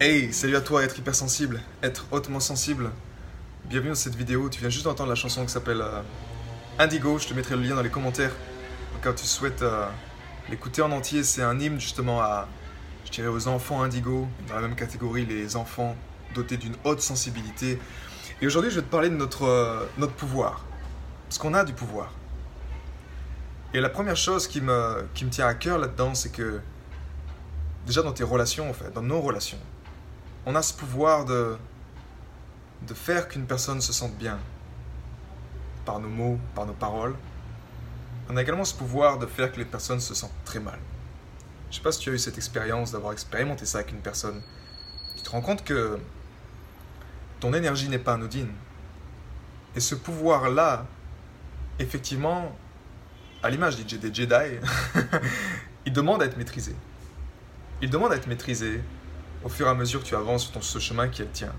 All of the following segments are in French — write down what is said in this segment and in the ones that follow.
Hey, salut à toi, être hypersensible, être hautement sensible. Bienvenue dans cette vidéo. Tu viens juste d'entendre la chanson qui s'appelle euh, Indigo. Je te mettrai le lien dans les commentaires. Quand tu souhaites euh, l'écouter en entier, c'est un hymne justement à, je dirais, aux enfants indigo, dans la même catégorie, les enfants dotés d'une haute sensibilité. Et aujourd'hui, je vais te parler de notre, euh, notre pouvoir. Parce qu'on a du pouvoir. Et la première chose qui me, qui me tient à cœur là-dedans, c'est que déjà dans tes relations, en fait, dans nos relations, on a ce pouvoir de, de faire qu'une personne se sente bien par nos mots, par nos paroles. On a également ce pouvoir de faire que les personnes se sentent très mal. Je sais pas si tu as eu cette expérience d'avoir expérimenté ça avec une personne. Tu te rends compte que ton énergie n'est pas anodine. Et ce pouvoir-là, effectivement, à l'image des Jedi, il demande à être maîtrisé. Il demande à être maîtrisé au fur et à mesure que tu avances sur ton, ce chemin qui est le tien.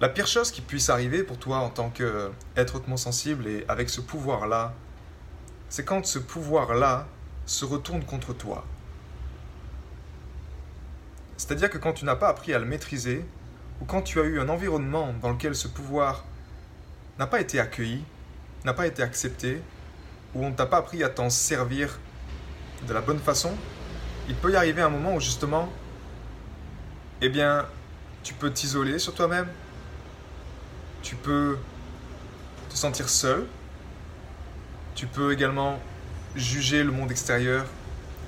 La pire chose qui puisse arriver pour toi en tant qu'être hautement sensible et avec ce pouvoir-là, c'est quand ce pouvoir-là se retourne contre toi. C'est-à-dire que quand tu n'as pas appris à le maîtriser, ou quand tu as eu un environnement dans lequel ce pouvoir n'a pas été accueilli, n'a pas été accepté, ou on ne t'a pas appris à t'en servir de la bonne façon, il peut y arriver un moment où justement, eh bien, tu peux t'isoler sur toi-même, tu peux te sentir seul, tu peux également juger le monde extérieur,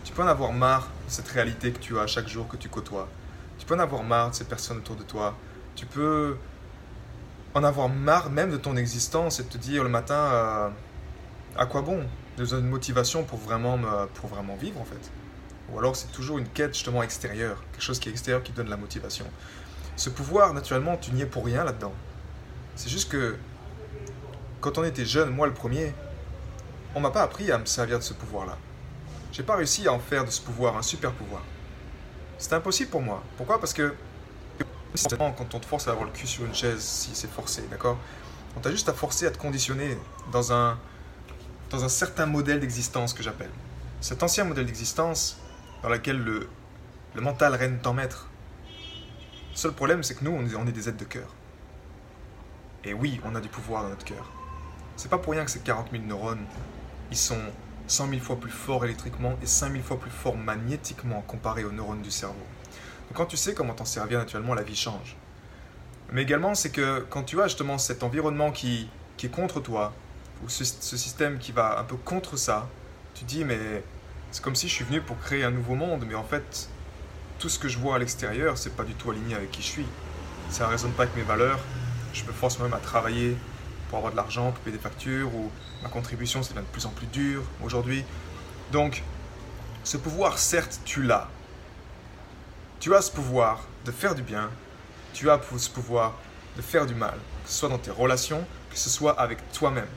tu peux en avoir marre de cette réalité que tu as chaque jour que tu côtoies, tu peux en avoir marre de ces personnes autour de toi, tu peux en avoir marre même de ton existence et te dire le matin euh, à quoi bon? J'ai besoin de motivation pour vraiment, me- pour vraiment vivre en fait. Ou alors c'est toujours une quête justement extérieure, quelque chose qui est extérieur qui donne la motivation. Ce pouvoir, naturellement, tu n'y es pour rien là-dedans. C'est juste que quand on était jeune, moi le premier, on m'a pas appris à me servir de ce pouvoir-là. J'ai pas réussi à en faire de ce pouvoir un super pouvoir. C'était impossible pour moi. Pourquoi? Parce que quand on te force à avoir le cul sur une chaise, si c'est forcé, d'accord? On t'a juste à forcer à te conditionner dans un, dans un certain modèle d'existence que j'appelle. Cet ancien modèle d'existence dans lequel le, mental règne en maître. Le seul problème, c'est que nous, on est, des êtres de cœur. Et oui, on a du pouvoir dans notre cœur. C'est pas pour rien que ces 40 000 neurones, ils sont 100 000 fois plus forts électriquement et 5 000 fois plus forts magnétiquement comparés aux neurones du cerveau. Donc quand tu sais comment t'en servir naturellement, la vie change. Mais également, c'est que quand tu as justement cet environnement qui, qui est contre toi, ou ce, ce système qui va un peu contre ça, tu dis, mais c'est comme si je suis venu pour créer un nouveau monde, mais en fait, tout ce que je vois à l'extérieur, c'est pas du tout aligné avec qui je suis. Ça ne résonne pas avec mes valeurs. Je me force même à travailler pour avoir de l'argent, pour payer des factures, ou ma contribution, c'est de plus en plus dur aujourd'hui. Donc, ce pouvoir, certes, tu l'as. Tu as ce pouvoir de faire du bien, tu as ce pouvoir de faire du mal, que ce soit dans tes relations, que ce soit avec toi-même.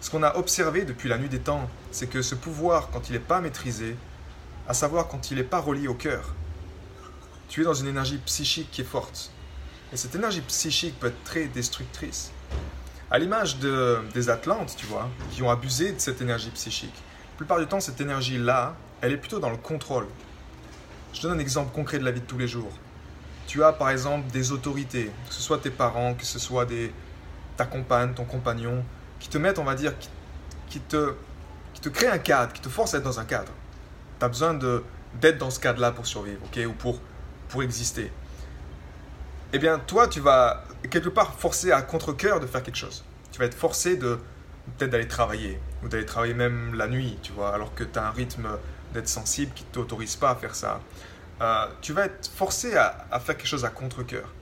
Ce qu'on a observé depuis la nuit des temps, c'est que ce pouvoir, quand il n'est pas maîtrisé, à savoir quand il n'est pas relié au cœur. Tu es dans une énergie psychique qui est forte. Et cette énergie psychique peut être très destructrice. À l'image de, des Atlantes, tu vois, qui ont abusé de cette énergie psychique. La plupart du temps, cette énergie-là, elle est plutôt dans le contrôle. Je donne un exemple concret de la vie de tous les jours. Tu as par exemple des autorités, que ce soit tes parents, que ce soit ta compagne, ton compagnon, qui te mettent, on va dire, qui, te, qui te créent un cadre, qui te forcent à être dans un cadre. Tu as besoin d'être dans ce cadre-là pour survivre, ok, ou pour, pour exister. Eh bien, toi, tu vas quelque part forcer à contre-coeur de faire quelque chose. Tu vas être forcé de peut-être d'aller travailler, ou d'aller travailler même la nuit, tu vois, alors que tu as un rythme d'être sensible qui ne t'autorise pas à faire ça. Euh, tu vas être forcé à, à faire quelque chose à contre-coeur.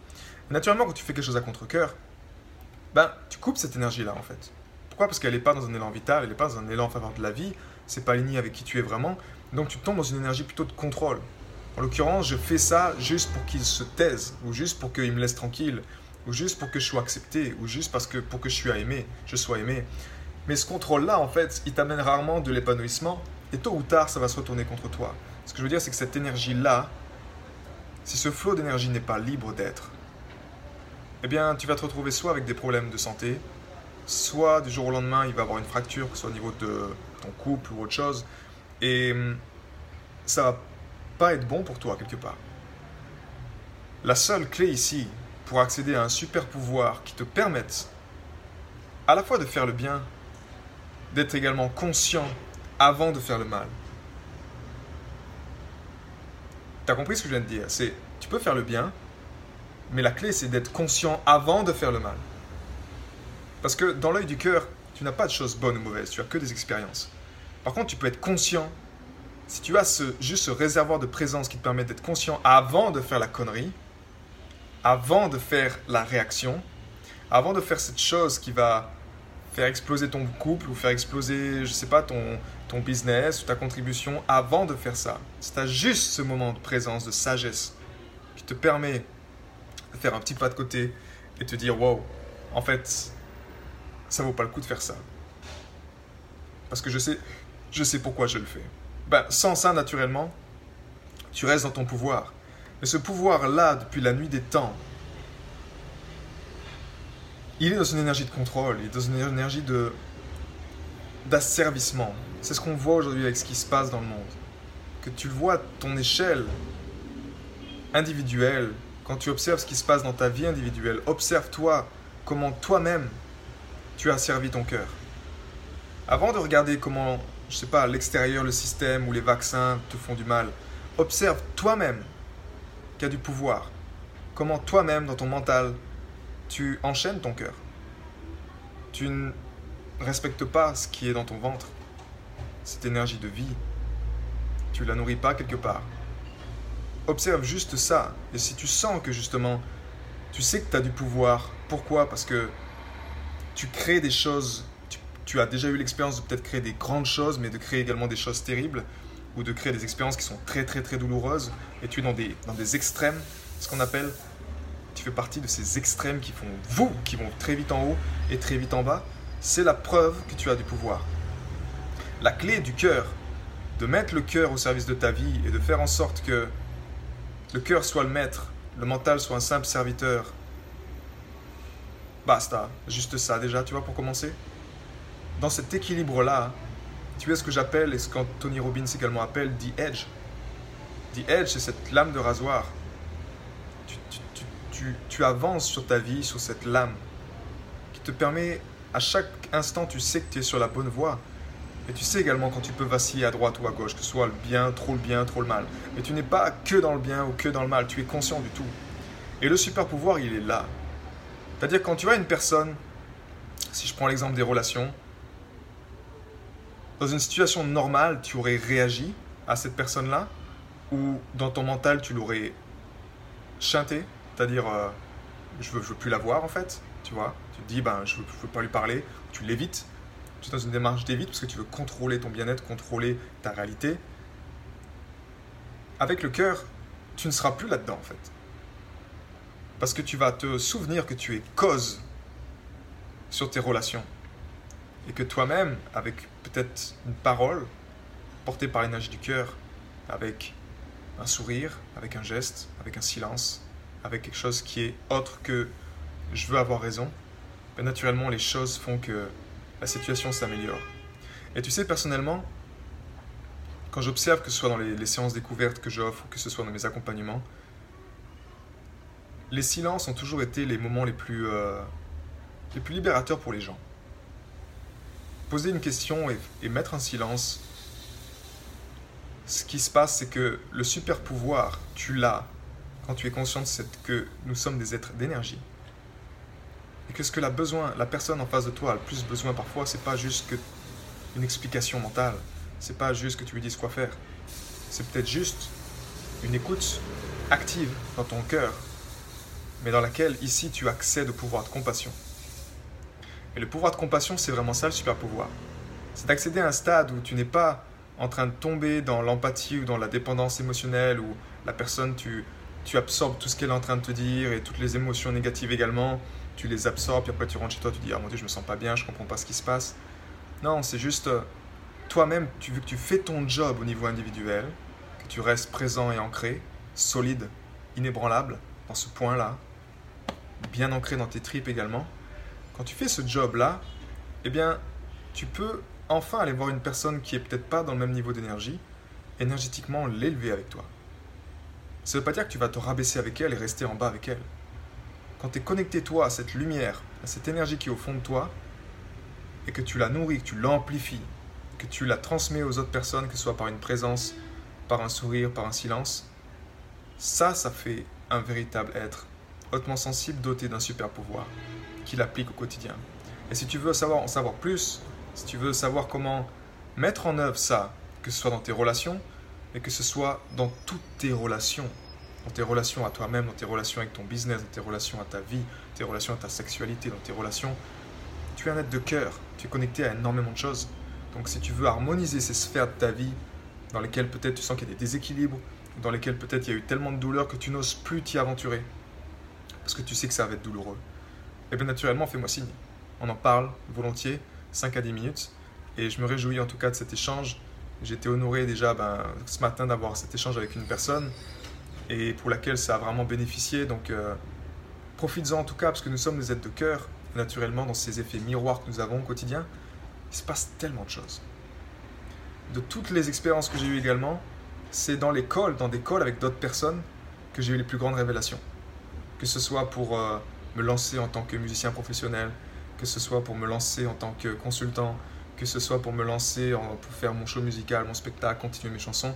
Naturellement, quand tu fais quelque chose à contre-coeur, ben, tu coupes cette énergie-là, en fait. Pourquoi? Parce qu'elle n'est pas dans un élan vital, elle n'est pas dans un élan en faveur de la vie, c'est pas aligné avec qui tu es vraiment. Donc tu tombes dans une énergie plutôt de contrôle. En l'occurrence, je fais ça juste pour qu'il se taise, ou juste pour qu'il me laisse tranquille, ou juste pour que je sois accepté, ou juste parce que pour que je sois aimé, je sois aimé. Mais ce contrôle-là, en fait, il t'amène rarement de l'épanouissement, et tôt ou tard, ça va se retourner contre toi. Ce que je veux dire, c'est que cette énergie-là, si ce flot d'énergie n'est pas libre d'être, eh bien, tu vas te retrouver soit avec des problèmes de santé, soit du jour au lendemain, il va avoir une fracture, que ce soit au niveau de ton couple ou autre chose, et hum, ça va pas être bon pour toi quelque part. La seule clé ici pour accéder à un super pouvoir qui te permette à la fois de faire le bien, d'être également conscient avant de faire le mal. Tu as compris ce que je viens de dire? C'est tu peux faire le bien, mais la clé c'est d'être conscient avant de faire le mal. Parce que dans l'œil du cœur, tu n'as pas de choses bonnes ou mauvaises, tu as que des expériences. Par contre, tu peux être conscient. Si tu as juste ce réservoir de présence qui te permet d'être conscient avant de faire la connerie, avant de faire la réaction, avant de faire cette chose qui va faire exploser ton couple ou faire exploser, je sais pas, ton, ton business ou ta contribution, avant de faire ça. Si tu as juste ce moment de présence, de sagesse, qui te permet de faire un petit pas de côté et te dire, wow, en fait, ça vaut pas le coup de faire ça. Parce que je sais, je sais pourquoi je le fais. Ben, sans ça, naturellement, tu restes dans ton pouvoir. Mais ce pouvoir-là, depuis la nuit des temps, il est dans une énergie de contrôle, il est dans une énergie de d'asservissement. C'est ce qu'on voit aujourd'hui avec ce qui se passe dans le monde. Que tu le vois ton échelle individuelle, quand tu observes ce qui se passe dans ta vie individuelle, observe-toi comment toi-même tu as servi ton cœur. Avant de regarder comment, je sais pas, l'extérieur, le système ou les vaccins te font du mal, observe toi-même qui a du pouvoir. Comment toi-même, dans ton mental, tu enchaînes ton cœur. Tu ne respectes pas ce qui est dans ton ventre, cette énergie de vie. Tu la nourris pas quelque part. Observe juste ça. Et si tu sens que justement, tu sais que tu as du pouvoir, pourquoi? Parce que tu crées des choses, tu, as déjà eu l'expérience de peut-être créer des grandes choses, mais de créer également des choses terribles, ou de créer des expériences qui sont très très très douloureuses, et tu es dans des, dans des extrêmes, ce qu'on appelle, tu fais partie de ces extrêmes qui font vous, qui vont très vite en haut et très vite en bas, c'est la preuve que tu as du pouvoir. La clé du cœur, de mettre le cœur au service de ta vie et de faire en sorte que le cœur soit le maître, le mental soit un simple serviteur. Basta, juste ça déjà, tu vois, pour commencer. Dans cet équilibre-là, tu es ce que j'appelle et ce qu'Anthony Robbins également appelle The Edge. The Edge, c'est cette lame de rasoir. Tu, tu, avances sur ta vie, sur cette lame, qui te permet, à chaque instant, tu sais que tu es sur la bonne voie. Et tu sais également quand tu peux vaciller à droite ou à gauche, que ce soit le bien, trop le bien, trop le mal. Mais tu n'es pas que dans le bien ou que dans le mal, tu es conscient du tout. Et le super pouvoir, il est là. C'est-à-dire quand tu vois une personne, si je prends l'exemple des relations, dans une situation normale, tu aurais réagi à cette personne-là, ou dans ton mental, tu l'aurais chanté, c'est-à-dire euh, je veux, je veux plus la voir en fait, tu vois. Tu te dis, ben, je veux, je veux pas lui parler, tu l'évites. Tu es dans une démarche d'évite parce que tu veux contrôler ton bien-être, contrôler ta réalité. Avec le cœur, tu ne seras plus là-dedans en fait. Parce que tu vas te souvenir que tu es cause sur tes relations. Et que toi-même, avec peut-être une parole portée par l'énergie du cœur, avec un sourire, avec un geste, avec un silence, avec quelque chose qui est autre que je veux avoir raison, ben naturellement les choses font que la situation s'améliore. Et tu sais, personnellement, quand j'observe, que ce soit dans les, séances découvertes que j'offre ou que ce soit dans mes accompagnements, les silences ont toujours été les moments les plus, euh, les plus libérateurs pour les gens. Poser une question et mettre un silence, ce qui se passe, c'est que le super pouvoir, tu l'as quand tu es conscient que nous sommes des êtres d'énergie. Et que ce que la, besoin, la personne en face de toi a le plus besoin parfois, c'est pas juste que une explication mentale, c'est pas juste que tu lui dises quoi faire. C'est peut-être juste une écoute active dans ton cœur, mais dans laquelle ici tu accèdes au pouvoir de compassion. Et le pouvoir de compassion, c'est vraiment ça le super pouvoir. C'est d'accéder à un stade où tu n'es pas en train de tomber dans l'empathie ou dans la dépendance émotionnelle, où la personne, tu, tu absorbes tout ce qu'elle est en train de te dire et toutes les émotions négatives également, tu les absorbes, puis après tu rentres chez toi, tu dis Ah mon dieu, je me sens pas bien, je comprends pas ce qui se passe. Non, c'est juste euh, toi-même, tu veux que tu fais ton job au niveau individuel, que tu restes présent et ancré, solide, inébranlable dans ce point-là, bien ancré dans tes tripes également. Quand tu fais ce job-là, eh bien, tu peux enfin aller voir une personne qui est peut-être pas dans le même niveau d'énergie, énergétiquement l'élever avec toi. Ça ne veut pas dire que tu vas te rabaisser avec elle et rester en bas avec elle. Quand tu es connecté toi à cette lumière, à cette énergie qui est au fond de toi, et que tu la nourris, que tu l'amplifies, que tu la transmets aux autres personnes, que ce soit par une présence, par un sourire, par un silence, ça, ça fait un véritable être hautement sensible doté d'un super pouvoir qu'il applique au quotidien. Et si tu veux savoir, en savoir plus si tu veux savoir comment mettre en œuvre ça, que ce soit dans tes relations, mais que ce soit dans toutes tes relations, dans tes relations à toi-même, dans tes relations avec ton business, dans tes relations à ta vie, tes relations à ta sexualité, dans tes relations, tu es un être de cœur, tu es connecté à énormément de choses. Donc si tu veux harmoniser ces sphères de ta vie, dans lesquelles peut-être tu sens qu'il y a des déséquilibres, dans lesquelles peut-être il y a eu tellement de douleur que tu n'oses plus t'y aventurer, parce que tu sais que ça va être douloureux, et eh bien naturellement, fais-moi signe. On en parle volontiers, 5 à 10 minutes. Et je me réjouis en tout cas de cet échange. Été honoré déjà ben, ce matin d'avoir cet échange avec une personne et pour laquelle ça a vraiment bénéficié. Donc euh, profites-en en tout cas parce que nous sommes des êtres de cœur. Naturellement, dans ces effets miroirs que nous avons au quotidien, il se passe tellement de choses. De toutes les expériences que j'ai eues également, c'est dans calls, dans des calls avec d'autres personnes, que j'ai eu les plus grandes révélations. Que ce soit pour euh, me lancer en tant que musicien professionnel, que ce soit pour me lancer en tant que consultant, que ce soit pour me lancer pour faire mon show musical, mon spectacle, continuer mes chansons.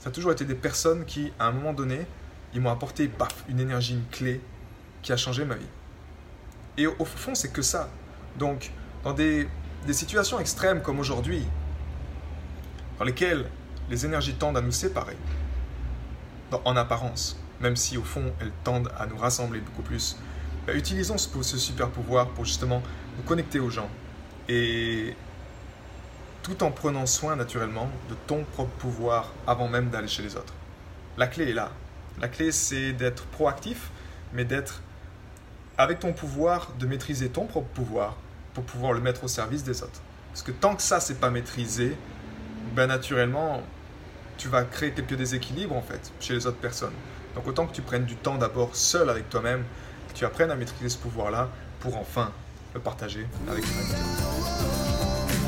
Ça a toujours été des personnes qui, à un moment donné, ils m'ont apporté paf, une énergie, une clé qui a changé ma vie. Et au, fond, c'est que ça. Donc, dans des, des situations extrêmes comme aujourd'hui, dans lesquelles les énergies tendent à nous séparer, en apparence, même si au fond elles tendent à nous rassembler beaucoup plus, bah, utilisons ce, super pouvoir pour justement nous connecter aux gens et tout en prenant soin naturellement de ton propre pouvoir avant même d'aller chez les autres. La clé est là. La clé c'est d'être proactif, mais d'être avec ton pouvoir, de maîtriser ton propre pouvoir pour pouvoir le mettre au service des autres. Parce que tant que ça c'est pas maîtrisé, ben naturellement tu vas créer quelques déséquilibres en fait chez les autres personnes. Donc autant que tu prennes du temps d'abord seul avec toi-même tu apprennes à maîtriser ce pouvoir-là pour enfin le partager avec l'humanité.